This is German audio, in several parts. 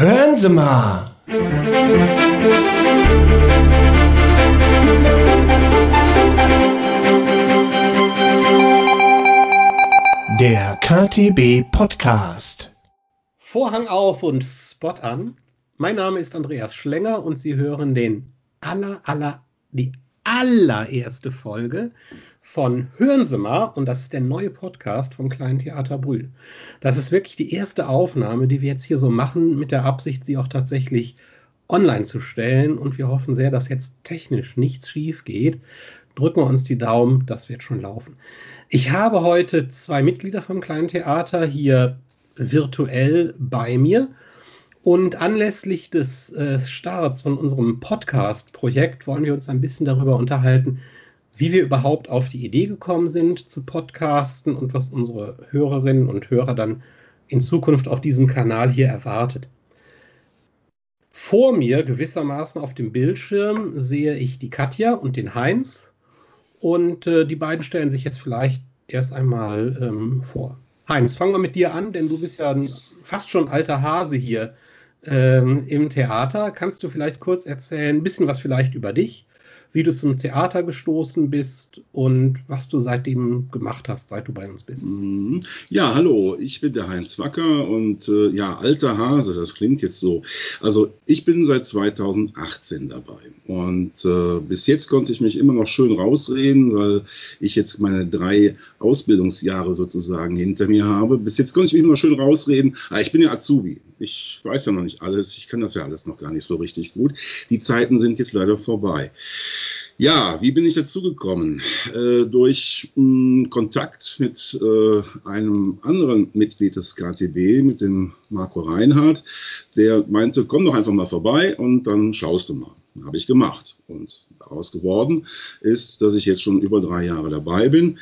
Hören Sie mal! Der KTB Podcast. Vorhang auf und Spot an. Mein Name ist Andreas Schlenger und Sie hören den aller, aller, die allererste Folge von Hören Sie mal und das ist der neue Podcast vom Kleinen Theater Brühl. Das ist wirklich die erste Aufnahme, die wir jetzt hier so machen, mit der Absicht, sie auch tatsächlich online zu stellen und wir hoffen sehr, dass jetzt technisch nichts schief geht. Drücken wir uns die Daumen, das wird schon laufen. Ich habe heute zwei Mitglieder vom Kleinen Theater hier virtuell bei mir. Und anlässlich des äh, Starts von unserem Podcast-Projekt wollen wir uns ein bisschen darüber unterhalten, wie wir überhaupt auf die Idee gekommen sind zu podcasten und was unsere Hörerinnen und Hörer dann in Zukunft auf diesem Kanal hier erwartet. Vor mir gewissermaßen auf dem Bildschirm sehe ich die Katja und den Heinz. Und äh, die beiden stellen sich jetzt vielleicht erst einmal ähm, vor. Heinz, fangen wir mit dir an, denn du bist ja ein, fast schon alter Hase hier ähm, im Theater. Kannst du vielleicht kurz erzählen, ein bisschen was vielleicht über dich, wie du zum Theater gestoßen bist und was du seitdem gemacht hast, seit du bei uns bist. Mhm. Ja, hallo, ich bin der Heinz Wacker und äh, ja, alter Hase, das klingt jetzt so. Also ich bin seit 2018 dabei und äh, bis jetzt konnte ich mich immer noch schön rausreden, weil ich jetzt meine drei Ausbildungsjahre sozusagen hinter mir habe. Bis jetzt konnte ich mich immer schön rausreden. Aber ich bin ja Azubi. Ich weiß ja noch nicht alles. Ich kann das ja alles noch gar nicht so richtig gut. Die Zeiten sind jetzt leider vorbei. Ja, wie bin ich dazu gekommen? Äh, durch mh, Kontakt mit äh, einem anderen Mitglied des KTB, mit dem Marco Reinhardt, der meinte, komm doch einfach mal vorbei und dann schaust du mal. Habe ich gemacht. Und daraus geworden ist, dass ich jetzt schon über drei Jahre dabei bin.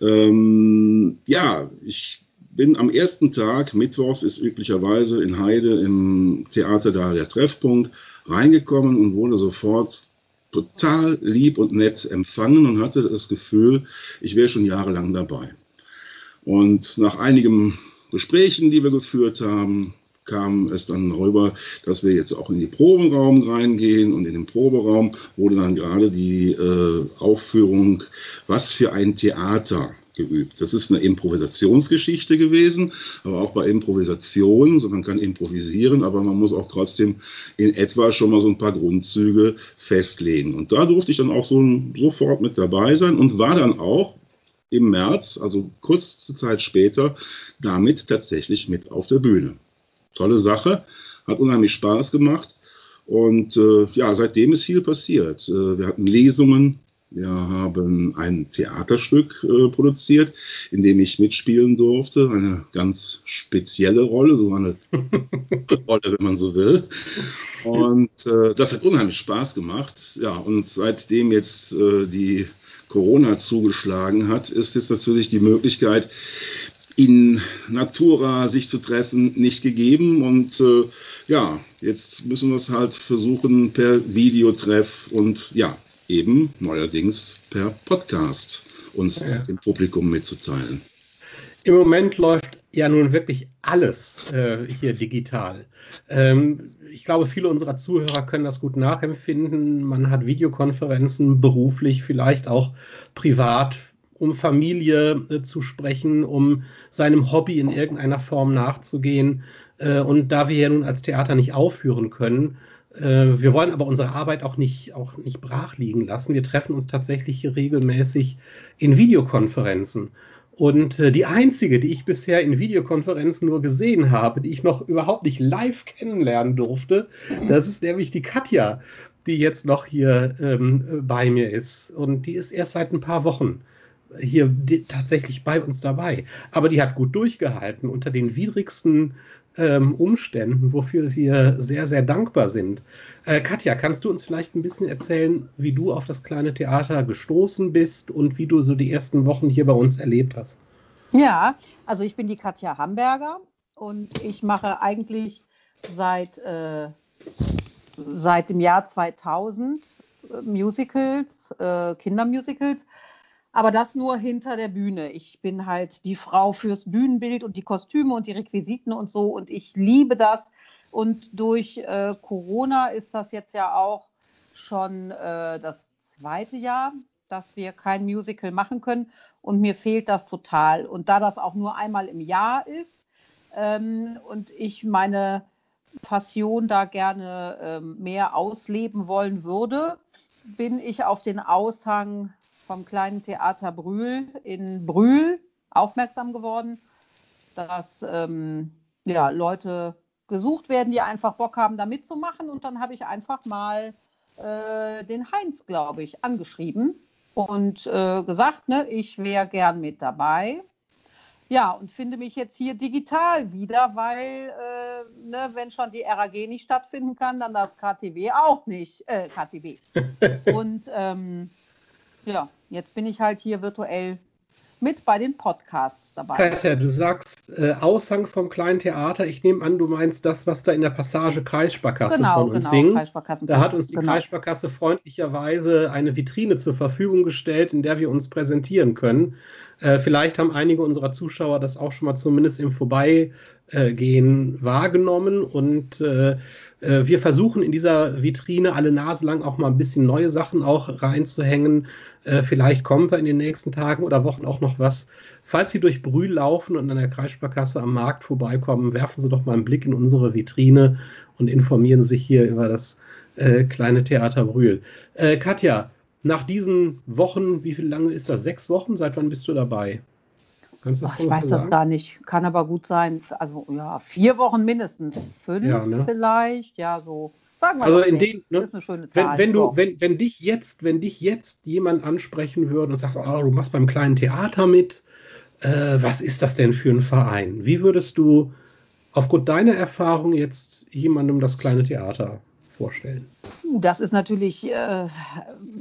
Ähm, ja, ich bin am ersten Tag, Mittwochs ist üblicherweise in Heide im Theater da der Treffpunkt, reingekommen und wurde sofort total lieb und nett empfangen und hatte das Gefühl, ich wäre schon jahrelang dabei. Und nach einigen Gesprächen, die wir geführt haben, kam es dann rüber, dass wir jetzt auch in den Proberaum reingehen und in den Proberaum wurde dann gerade die äh, Aufführung Was für ein Theater geübt. Das ist eine Improvisationsgeschichte gewesen, aber auch bei Improvisation, so man kann improvisieren, aber man muss auch trotzdem in etwa schon mal so ein paar Grundzüge festlegen. Und da durfte ich dann auch so sofort mit dabei sein und war dann auch im März, also kurze Zeit später, damit tatsächlich mit auf der Bühne. Tolle Sache, hat unheimlich Spaß gemacht. Und äh, ja, seitdem ist viel passiert. Äh, wir hatten Lesungen, wir haben ein Theaterstück äh, produziert, in dem ich mitspielen durfte. Eine ganz spezielle Rolle, so eine Rolle, wenn man so will. Und äh, das hat unheimlich Spaß gemacht. Ja, und seitdem jetzt äh, die Corona zugeschlagen hat, ist jetzt natürlich die Möglichkeit, in Natura sich zu treffen, nicht gegeben. Und äh, ja, jetzt müssen wir es halt versuchen per Videotreff und ja, eben neuerdings per Podcast uns ja. dem Publikum mitzuteilen. Im Moment läuft ja nun wirklich alles äh, hier digital. Ähm, ich glaube, viele unserer Zuhörer können das gut nachempfinden. Man hat Videokonferenzen beruflich, vielleicht auch privat, um Familie äh, zu sprechen, um seinem Hobby in irgendeiner Form nachzugehen. Äh, und da wir ja nun als Theater nicht aufführen können, wir wollen aber unsere Arbeit auch nicht, auch nicht brach liegen lassen. Wir treffen uns tatsächlich regelmäßig in Videokonferenzen. Und äh, die einzige, die ich bisher in Videokonferenzen nur gesehen habe, die ich noch überhaupt nicht live kennenlernen durfte, das ist nämlich die Katja, die jetzt noch hier ähm, bei mir ist. Und die ist erst seit ein paar Wochen hier tatsächlich bei uns dabei. Aber die hat gut durchgehalten unter den widrigsten ähm, Umständen, wofür wir sehr, sehr dankbar sind. Äh, Katja, kannst du uns vielleicht ein bisschen erzählen, wie du auf das kleine Theater gestoßen bist und wie du so die ersten Wochen hier bei uns erlebt hast? Ja, also ich bin die Katja Hamburger und ich mache eigentlich seit, äh, seit dem Jahr 2000 äh, Musicals, äh, Kindermusicals aber das nur hinter der Bühne. Ich bin halt die Frau fürs Bühnenbild und die Kostüme und die Requisiten und so und ich liebe das, Und durch äh, Corona ist das jetzt ja auch schon äh, das zweite Jahr, dass wir kein Musical machen können. Und mir fehlt das total. Und da das auch nur einmal im Jahr ist ähm, und ich meine Passion da gerne ähm, mehr ausleben wollen würde, bin ich auf den Aushang vom kleinen Theater Brühl in Brühl aufmerksam geworden, dass ähm, ja, Leute gesucht werden, die einfach Bock haben, da mitzumachen. Und dann habe ich einfach mal äh, den Heinz, glaube ich, angeschrieben und äh, gesagt, ne, ich wäre gern mit dabei. Ja, und finde mich jetzt hier digital wieder, weil, äh, ne, wenn schon die RAG nicht stattfinden kann, dann das KTW auch nicht. Äh, KTW. und ähm, ja, jetzt bin ich halt hier virtuell mit bei den Podcasts dabei. Katja, du sagst äh, Aushang vom kleinen Theater. Ich nehme an, du meinst das, was da in der Passage Kreissparkasse genau, von uns genau, singt. Da hat uns die genau. Kreissparkasse freundlicherweise eine Vitrine zur Verfügung gestellt, in der wir uns präsentieren können. Äh, vielleicht haben einige unserer Zuschauer das auch schon mal zumindest im Vorbeigehen wahrgenommen und äh, äh, wir versuchen in dieser Vitrine alle Nase lang auch mal ein bisschen neue Sachen auch reinzuhängen. Äh, vielleicht kommt da in den nächsten Tagen oder Wochen auch noch was. Falls Sie durch Brühl laufen und an der Kreissparkasse am Markt vorbeikommen, werfen Sie doch mal einen Blick in unsere Vitrine und informieren sich hier über das äh, kleine Theater Brühl. Äh, Katja, nach diesen Wochen, wie viel lange ist das? Sechs Wochen? Seit wann bist du dabei? Kannst du das Ach, ich weiß sagen? das gar nicht. Kann aber gut sein. Also ja, vier Wochen mindestens. Fünf ja, ne? vielleicht. Ja, so. Sagen wir also in dem, ne, ist eine schöne Zahl. Wenn, wenn du, wenn, wenn dich jetzt, wenn dich jetzt jemand ansprechen würde und sagst, oh, du machst beim kleinen Theater mit, äh, was ist das denn für ein Verein? Wie würdest du aufgrund deiner Erfahrung jetzt jemandem das kleine Theater vorstellen? Das ist natürlich äh,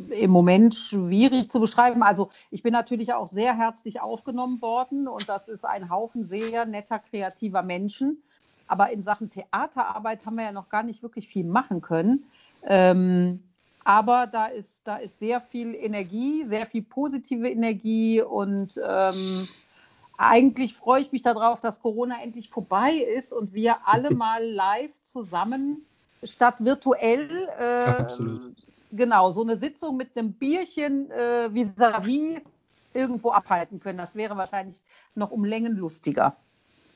im Moment schwierig zu beschreiben. Also ich bin natürlich auch sehr herzlich aufgenommen worden und das ist ein Haufen sehr netter, kreativer Menschen. Aber in Sachen Theaterarbeit haben wir ja noch gar nicht wirklich viel machen können. Ähm, aber da ist, da ist sehr viel Energie, sehr viel positive Energie und ähm, eigentlich freue ich mich darauf, dass Corona endlich vorbei ist und wir alle mal live zusammen statt virtuell. Äh. Genau, so eine Sitzung mit einem Bierchen äh, vis-à-vis irgendwo abhalten können. Das wäre wahrscheinlich noch um Längen lustiger.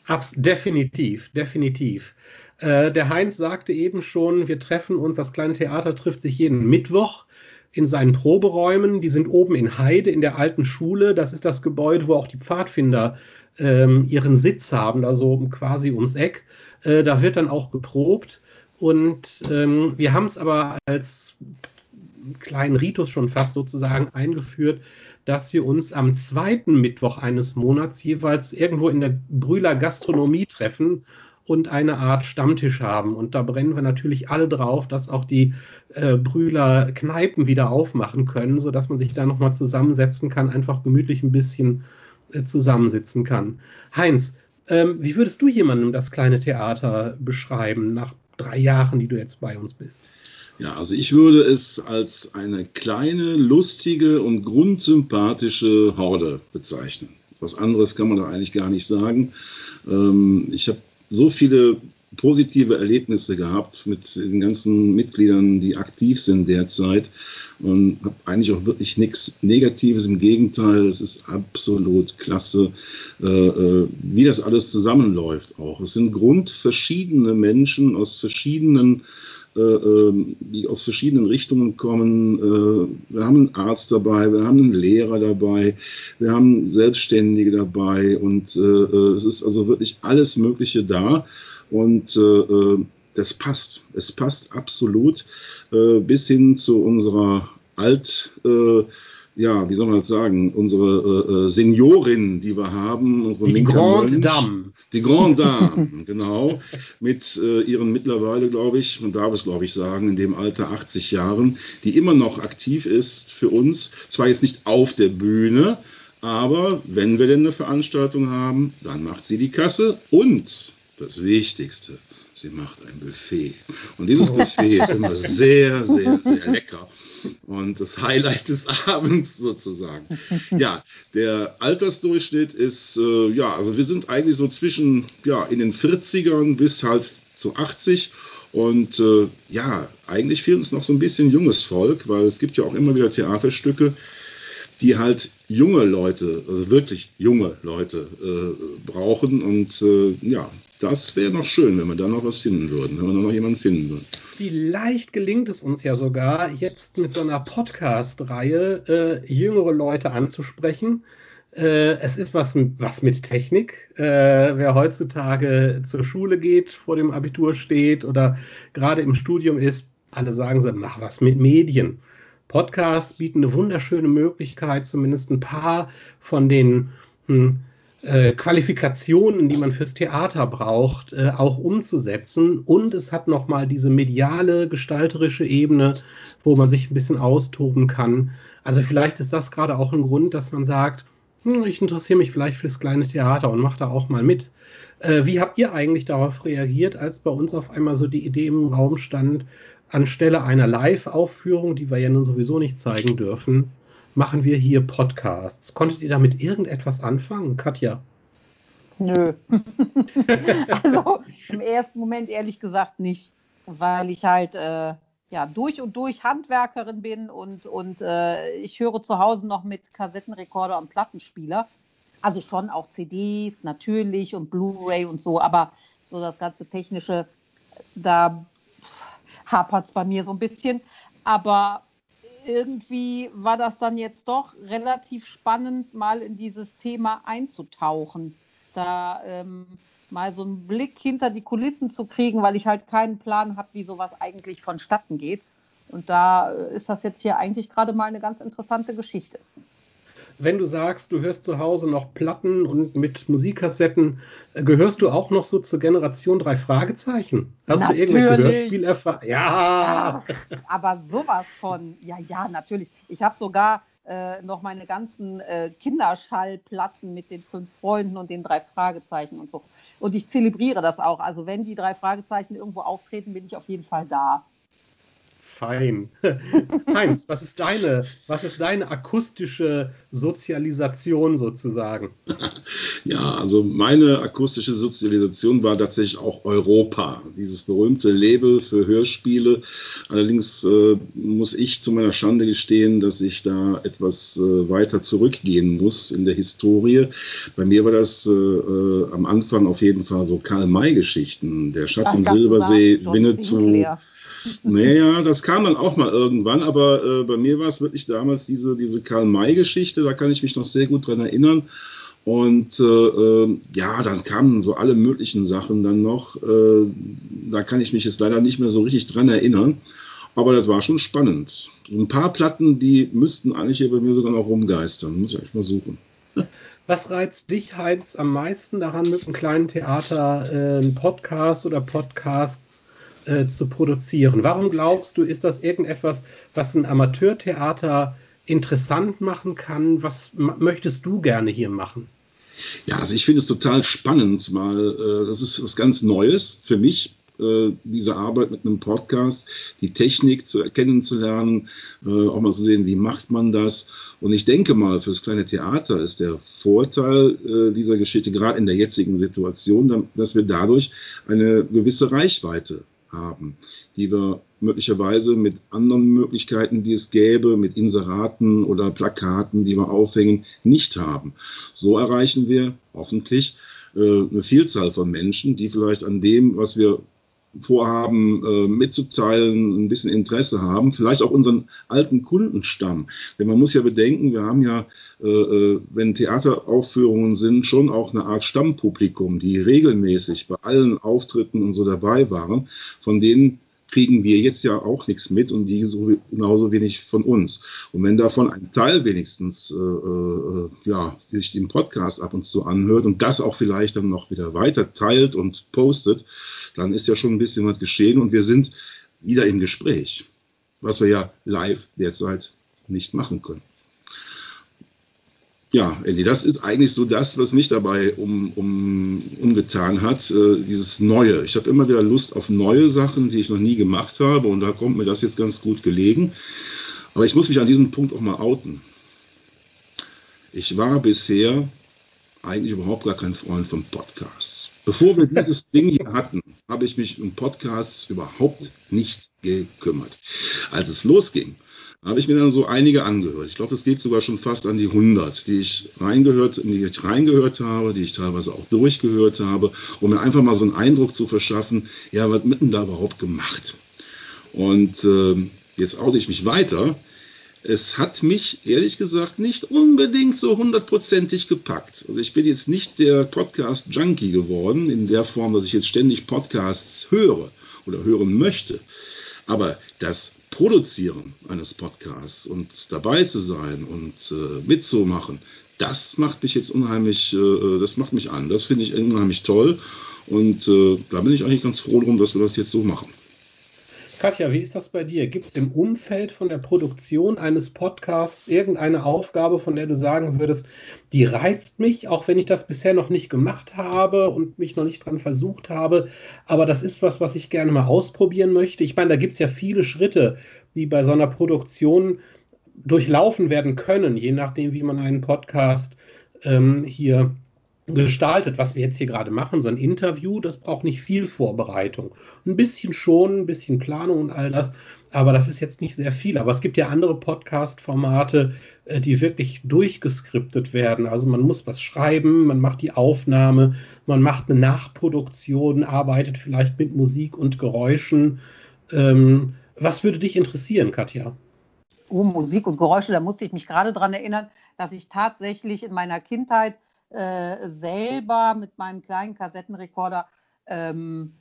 Abs definitiv, definitiv. Äh, der Heinz sagte eben schon, wir treffen uns, das kleine Theater trifft sich jeden Mittwoch in seinen Proberäumen. Die sind oben in Heide in der alten Schule. Das ist das Gebäude, wo auch die Pfadfinder ähm, ihren Sitz haben, also quasi ums Eck. Äh, da wird dann auch geprobt. Und ähm, wir haben es aber als kleinen Ritus schon fast sozusagen eingeführt, dass wir uns am zweiten Mittwoch eines Monats jeweils irgendwo in der Brühler Gastronomie treffen und eine Art Stammtisch haben. Und da brennen wir natürlich alle drauf, dass auch die äh, Brühler Kneipen wieder aufmachen können, sodass man sich da nochmal zusammensetzen kann, einfach gemütlich ein bisschen äh, zusammensitzen kann. Heinz, ähm, wie würdest du jemandem das kleine Theater beschreiben nach drei Jahren, die du jetzt bei uns bist? Ja, also ich würde es als eine kleine, lustige und grundsympathische Horde bezeichnen. Was anderes kann man da eigentlich gar nicht sagen. Ähm, ich habe so viele positive Erlebnisse gehabt mit den ganzen Mitgliedern, die aktiv sind derzeit und habe eigentlich auch wirklich nichts Negatives. Im Gegenteil, es ist absolut klasse, äh, äh, wie das alles zusammenläuft auch. Es sind grundverschiedene Menschen aus verschiedenen äh, ähm, die aus verschiedenen Richtungen kommen. Äh, wir haben einen Arzt dabei, wir haben einen Lehrer dabei, wir haben Selbstständige dabei und es ist also wirklich alles Mögliche da und das passt. Es passt absolut bis hin zu unserer Alt- ja, wie soll man das sagen, unsere äh, Seniorin, die wir haben, unsere die Grande Dame. Die Grande Dame, genau, mit äh, ihren mittlerweile, glaube ich, man darf es, glaube ich, sagen, in dem Alter 80 Jahren, die immer noch aktiv ist für uns. Zwar jetzt nicht auf der Bühne, aber wenn wir denn eine Veranstaltung haben, dann macht sie die Kasse und das Wichtigste, sie macht ein Buffet. Und dieses Buffet ist immer sehr, sehr, sehr lecker. Und das Highlight des Abends sozusagen. Ja, der Altersdurchschnitt ist, äh, ja, also wir sind eigentlich so zwischen, ja, in den 40ern bis halt zu 80. Und äh, ja, eigentlich fehlt uns noch so ein bisschen junges Volk, weil es gibt ja auch immer wieder Theaterstücke, die halt junge Leute, also wirklich junge Leute äh, brauchen. Und äh, ja, das wäre noch schön, wenn wir da noch was finden würden, wenn wir da noch jemanden finden würden. Vielleicht gelingt es uns ja sogar, jetzt mit so einer Podcast-Reihe äh, jüngere Leute anzusprechen. Äh, es ist was, was mit Technik. Äh, wer heutzutage zur Schule geht, vor dem Abitur steht oder gerade im Studium ist, alle sagen sie, mach was mit Medien. Podcasts bieten eine wunderschöne Möglichkeit, zumindest ein paar von den hm, äh, Qualifikationen, die man fürs Theater braucht, äh, auch umzusetzen. Und es hat nochmal diese mediale, gestalterische Ebene, wo man sich ein bisschen austoben kann. Also vielleicht ist das gerade auch ein Grund, dass man sagt, hm, ich interessiere mich vielleicht fürs kleine Theater und mache da auch mal mit. Äh, wie habt ihr eigentlich darauf reagiert, als bei uns auf einmal so die Idee im Raum stand, anstelle einer Live-Aufführung, die wir ja nun sowieso nicht zeigen dürfen, machen wir hier Podcasts. Konntet ihr damit irgendetwas anfangen, Katja? Nö. also im ersten Moment ehrlich gesagt nicht, weil ich halt äh, ja durch und durch Handwerkerin bin und, und äh, ich höre zu Hause noch mit Kassettenrekorder und Plattenspieler. Also schon auch CDs natürlich und Blu-ray und so, aber so das ganze technische, da hapert es bei mir so ein bisschen. Aber irgendwie war das dann jetzt doch relativ spannend, mal in dieses Thema einzutauchen. Da ähm, mal so einen Blick hinter die Kulissen zu kriegen, weil ich halt keinen Plan habe, wie sowas eigentlich vonstatten geht. Und da äh, ist das jetzt hier eigentlich gerade mal eine ganz interessante Geschichte wenn du sagst, du hörst zu Hause noch Platten und mit Musikkassetten, äh, gehörst du auch noch so zur Generation drei Fragezeichen? Hast natürlich. du irgendwelche Hörspielerfahrungen? Ja. ja. Aber sowas von, ja, ja, natürlich. Ich habe sogar äh, noch meine ganzen äh, Kinderschallplatten mit den fünf Freunden und den drei Fragezeichen und so. Und ich zelebriere das auch. Also wenn die drei Fragezeichen irgendwo auftreten, bin ich auf jeden Fall da. Fein. Heinz, was ist deine, was ist deine akustische Sozialisation sozusagen? Ja, also meine akustische Sozialisation war tatsächlich auch Europa, dieses berühmte Label für Hörspiele. Allerdings äh, muss ich zu meiner Schande gestehen, dass ich da etwas äh, weiter zurückgehen muss in der Historie. Bei mir war das äh, äh am Anfang auf jeden Fall so Karl-May-Geschichten, der Schatz Ach, im Silbersee, Winnetou. Naja, das kam dann auch mal irgendwann, aber äh, bei mir war es wirklich damals diese, diese Karl-May-Geschichte, da kann ich mich noch sehr gut dran erinnern. Und äh, äh, ja, dann kamen so alle möglichen Sachen dann noch. Äh, da kann ich mich jetzt leider nicht mehr so richtig dran erinnern. Aber das war schon spannend. Ein paar Platten, die müssten eigentlich hier bei mir sogar noch rumgeistern. Muss ich echt mal suchen. Was reizt dich, Heinz, am meisten daran, mit einem kleinen Theater äh, Podcast oder Podcasts äh, zu produzieren. Warum glaubst du, ist das irgendetwas, was ein Amateurtheater interessant machen kann? Was möchtest du gerne hier machen? Ja, also ich finde es total spannend, weil äh, das ist was ganz Neues für mich, äh, diese Arbeit mit einem Podcast, die Technik zu erkennen zu lernen, äh, auch mal zu sehen, wie macht man das. Und ich denke mal, für das kleine Theater ist der Vorteil äh, dieser Geschichte, gerade in der jetzigen Situation, dass wir dadurch eine gewisse Reichweite haben, die wir möglicherweise mit anderen Möglichkeiten, die es gäbe, mit Inseraten oder Plakaten, die wir aufhängen, nicht haben. So erreichen wir hoffentlich äh, eine Vielzahl von Menschen, die vielleicht an dem, was wir vorhaben äh, mitzuteilen, ein bisschen Interesse haben, vielleicht auch unseren alten Kundenstamm. Denn man muss ja bedenken, wir haben ja, äh, äh, wenn Theateraufführungen sind, schon auch eine Art Stammpublikum, die regelmäßig bei allen Auftritten und so dabei waren, von denen kriegen wir jetzt ja auch nichts mit und die so, genauso wenig von uns. Und wenn davon ein Teil wenigstens äh, äh, ja, sich den Podcast ab und zu anhört und das auch vielleicht dann noch wieder weiter teilt und postet, dann ist ja schon ein bisschen was geschehen und wir sind wieder im Gespräch, was wir ja live derzeit nicht machen können. Ja, Elli, das ist eigentlich so das, was mich dabei um, um, umgetan hat, äh, dieses Neue. Ich habe immer wieder Lust auf neue Sachen, die ich noch nie gemacht habe und da kommt mir das jetzt ganz gut gelegen. Aber ich muss mich an diesem Punkt auch mal outen. Ich war bisher eigentlich überhaupt gar kein Freund von Podcasts. Bevor wir dieses Ding hier hatten, habe ich mich um Podcasts überhaupt nicht gekümmert. Als es losging, habe ich mir dann so einige angehört. Ich glaube, das geht sogar schon fast an die 100, die ich reingehört, in die ich reingehört habe, die ich teilweise auch durchgehört habe, um mir einfach mal so einen Eindruck zu verschaffen, ja, was mitten da überhaupt gemacht? Und äh, jetzt oute ich mich weiter. Es hat mich ehrlich gesagt nicht unbedingt so hundertprozentig gepackt. Also ich bin jetzt nicht der Podcast-Junkie geworden, in der Form, dass ich jetzt ständig Podcasts höre oder hören möchte. Aber das Produzieren eines Podcasts und dabei zu sein und äh, mitzumachen, das macht mich jetzt unheimlich, äh, das macht mich an. Das finde ich unheimlich toll. Und äh, da bin ich eigentlich ganz froh drum, dass wir das jetzt so machen. Katja, wie ist das bei dir? Gibt es im Umfeld von der Produktion eines Podcasts irgendeine Aufgabe, von der du sagen würdest, die reizt mich, auch wenn ich das bisher noch nicht gemacht habe und mich noch nicht dran versucht habe, aber das ist was, was ich gerne mal ausprobieren möchte? Ich meine, da gibt es ja viele Schritte, die bei so einer Produktion durchlaufen werden können, je nachdem, wie man einen Podcast ähm, hier gestaltet, was wir jetzt hier gerade machen, so ein Interview, das braucht nicht viel Vorbereitung. Ein bisschen schon, ein bisschen Planung und all das, aber das ist jetzt nicht sehr viel. Aber es gibt ja andere Podcast-Formate, äh, die wirklich durchgeskriptet werden. Also man muss was schreiben, man macht die Aufnahme, man macht eine Nachproduktion, arbeitet vielleicht mit Musik und Geräuschen. Ähm, was würde dich interessieren, Katja? Oh, Musik und Geräusche, da musste ich mich gerade dran erinnern, dass ich tatsächlich in meiner Kindheit äh, selber mit meinem kleinen Kassettenrekorder ähm,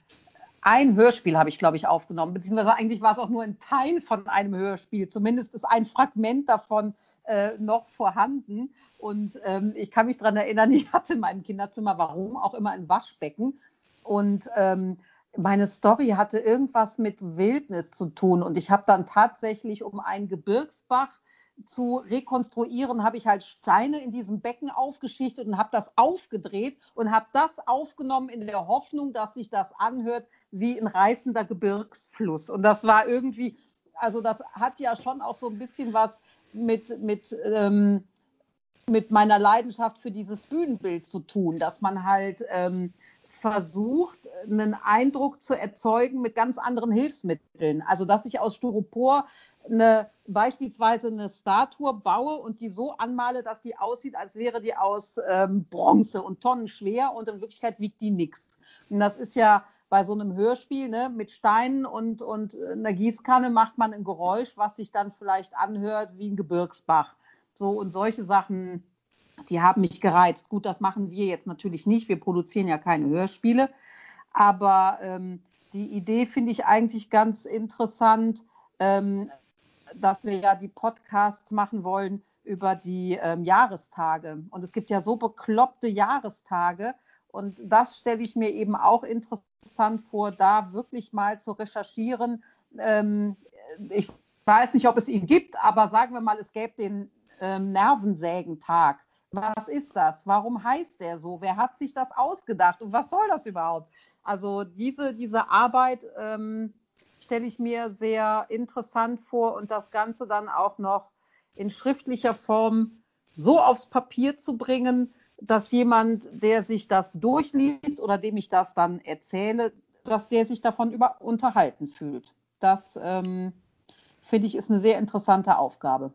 ein Hörspiel habe ich, glaube ich, aufgenommen, beziehungsweise eigentlich war es auch nur ein Teil von einem Hörspiel. Zumindest ist ein Fragment davon äh, noch vorhanden. Und ähm, ich kann mich daran erinnern, ich hatte in meinem Kinderzimmer, warum auch immer, ein Waschbecken. Und ähm, meine Story hatte irgendwas mit Wildnis zu tun. Und ich habe dann tatsächlich um einen Gebirgsbach zu rekonstruieren, habe ich halt Steine in diesem Becken aufgeschichtet und habe das aufgedreht und habe das aufgenommen in der Hoffnung, dass sich das anhört wie ein reißender Gebirgsfluss. Und das war irgendwie, also das hat ja schon auch so ein bisschen was mit, mit, ähm, mit meiner Leidenschaft für dieses Bühnenbild zu tun, dass man halt ähm, versucht, einen Eindruck zu erzeugen mit ganz anderen Hilfsmitteln. Also, dass ich aus Styropor eine, beispielsweise eine Statue baue und die so anmale, dass die aussieht, als wäre die aus ähm, Bronze und Tonnen schwer und in Wirklichkeit wiegt die nichts. Und das ist ja bei so einem Hörspiel ne, mit Steinen und, und einer Gießkanne macht man ein Geräusch, was sich dann vielleicht anhört wie ein Gebirgsbach. So und solche Sachen die haben mich gereizt. Gut, das machen wir jetzt natürlich nicht. Wir produzieren ja keine Hörspiele. Aber ähm, die Idee finde ich eigentlich ganz interessant, ähm, dass wir ja die Podcasts machen wollen über die ähm, Jahrestage. Und es gibt ja so bekloppte Jahrestage. Und das stelle ich mir eben auch interessant vor, da wirklich mal zu recherchieren. Ähm, ich weiß nicht, ob es ihn gibt, aber sagen wir mal, es gäbe den ähm, Nervensägentag was ist das? Warum heißt der so? Wer hat sich das ausgedacht und was soll das überhaupt? Also diese, diese Arbeit ähm, stelle ich mir sehr interessant vor und das Ganze dann auch noch in schriftlicher Form so aufs Papier zu bringen, dass jemand, der sich das durchliest oder dem ich das dann erzähle, dass der sich davon über unterhalten fühlt. Das ähm, finde ich ist eine sehr interessante Aufgabe.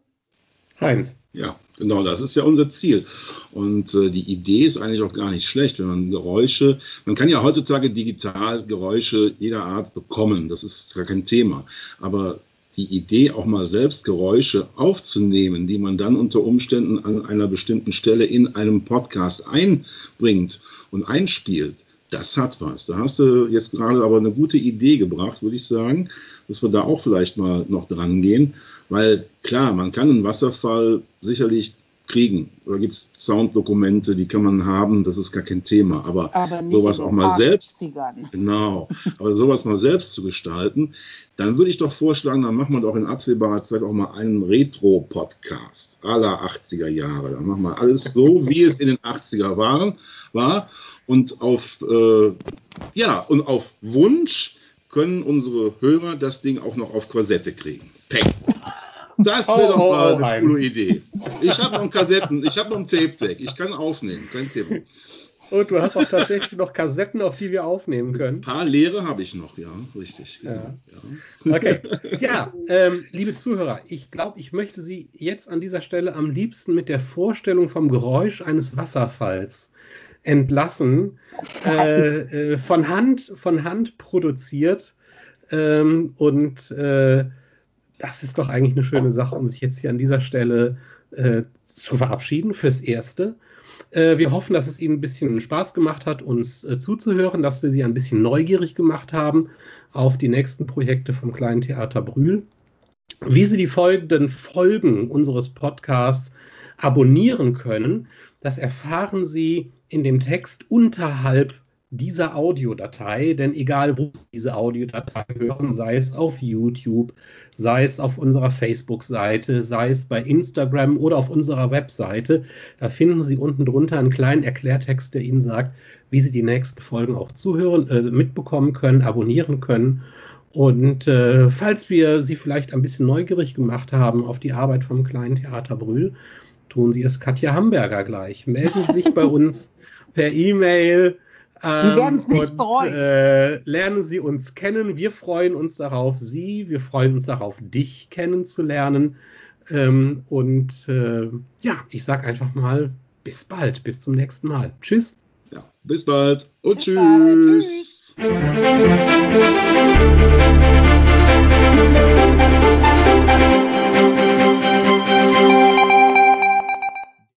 Heinz. Ja, genau, das ist ja unser Ziel. Und äh, die Idee ist eigentlich auch gar nicht schlecht, wenn man Geräusche, man kann ja heutzutage digital Geräusche jeder Art bekommen, das ist gar kein Thema. Aber die Idee, auch mal selbst Geräusche aufzunehmen, die man dann unter Umständen an einer bestimmten Stelle in einem Podcast einbringt und einspielt, das hat was. Da hast du jetzt gerade aber eine gute Idee gebracht, würde ich sagen, dass wir da auch vielleicht mal noch dran gehen. Weil klar, man kann einen Wasserfall sicherlich kriegen. Da gibt es Sounddokumente, die kann man haben, das ist gar kein Thema. Aber, aber sowas auch mal selbst, genau, aber sowas mal selbst zu gestalten, dann würde ich doch vorschlagen, dann machen wir doch in absehbarer Zeit auch mal einen Retro-Podcast aller 80er Jahre. Dann machen wir alles so, wie es in den 80er waren, war. Und auf, äh, ja, und auf Wunsch können unsere Hörer das Ding auch noch auf Quasette kriegen. Peng. Das wäre oh, doch mal eine coole Idee. Ich habe noch Kassetten, ich habe noch ein Tape-Deck, ich kann aufnehmen, kein Thema. Und du hast auch tatsächlich noch Kassetten, auf die wir aufnehmen können. Ein paar leere habe ich noch, ja, richtig. Ja. ja. Okay. Ja, ähm, liebe Zuhörer, ich glaube, ich möchte Sie jetzt an dieser Stelle am liebsten mit der Vorstellung vom Geräusch eines Wasserfalls entlassen. Äh, äh, von Hand, von Hand produziert. Ähm, und äh, das ist doch eigentlich eine schöne Sache, um sich jetzt hier an dieser Stelle äh, zu verabschieden fürs Erste. Äh, wir hoffen, dass es Ihnen ein bisschen Spaß gemacht hat, uns äh, zuzuhören, dass wir Sie ein bisschen neugierig gemacht haben auf die nächsten Projekte vom Kleinen Theater Brühl. Wie Sie die folgenden Folgen unseres Podcasts abonnieren können, das erfahren Sie in dem Text unterhalb dieser Audiodatei, denn egal wo Sie diese Audiodatei hören, sei es auf YouTube, sei es auf unserer Facebook-Seite, sei es bei Instagram oder auf unserer Webseite, da finden Sie unten drunter einen kleinen Erklärtext, der Ihnen sagt, wie Sie die nächsten Folgen auch zuhören, äh, mitbekommen können, abonnieren können. Und äh, falls wir Sie vielleicht ein bisschen neugierig gemacht haben auf die Arbeit vom kleinen Theater Brühl, tun Sie es Katja Hamburger gleich. Melden Sie sich bei uns per E-Mail ähm, Sie werden es nicht und, bereuen. Äh, lernen Sie uns kennen. Wir freuen uns darauf, Sie, wir freuen uns darauf, dich kennenzulernen. Ähm, und äh, ja, ich sage einfach mal, bis bald, bis zum nächsten Mal. Tschüss. Ja, bis bald und bis tschüss. Bald. tschüss.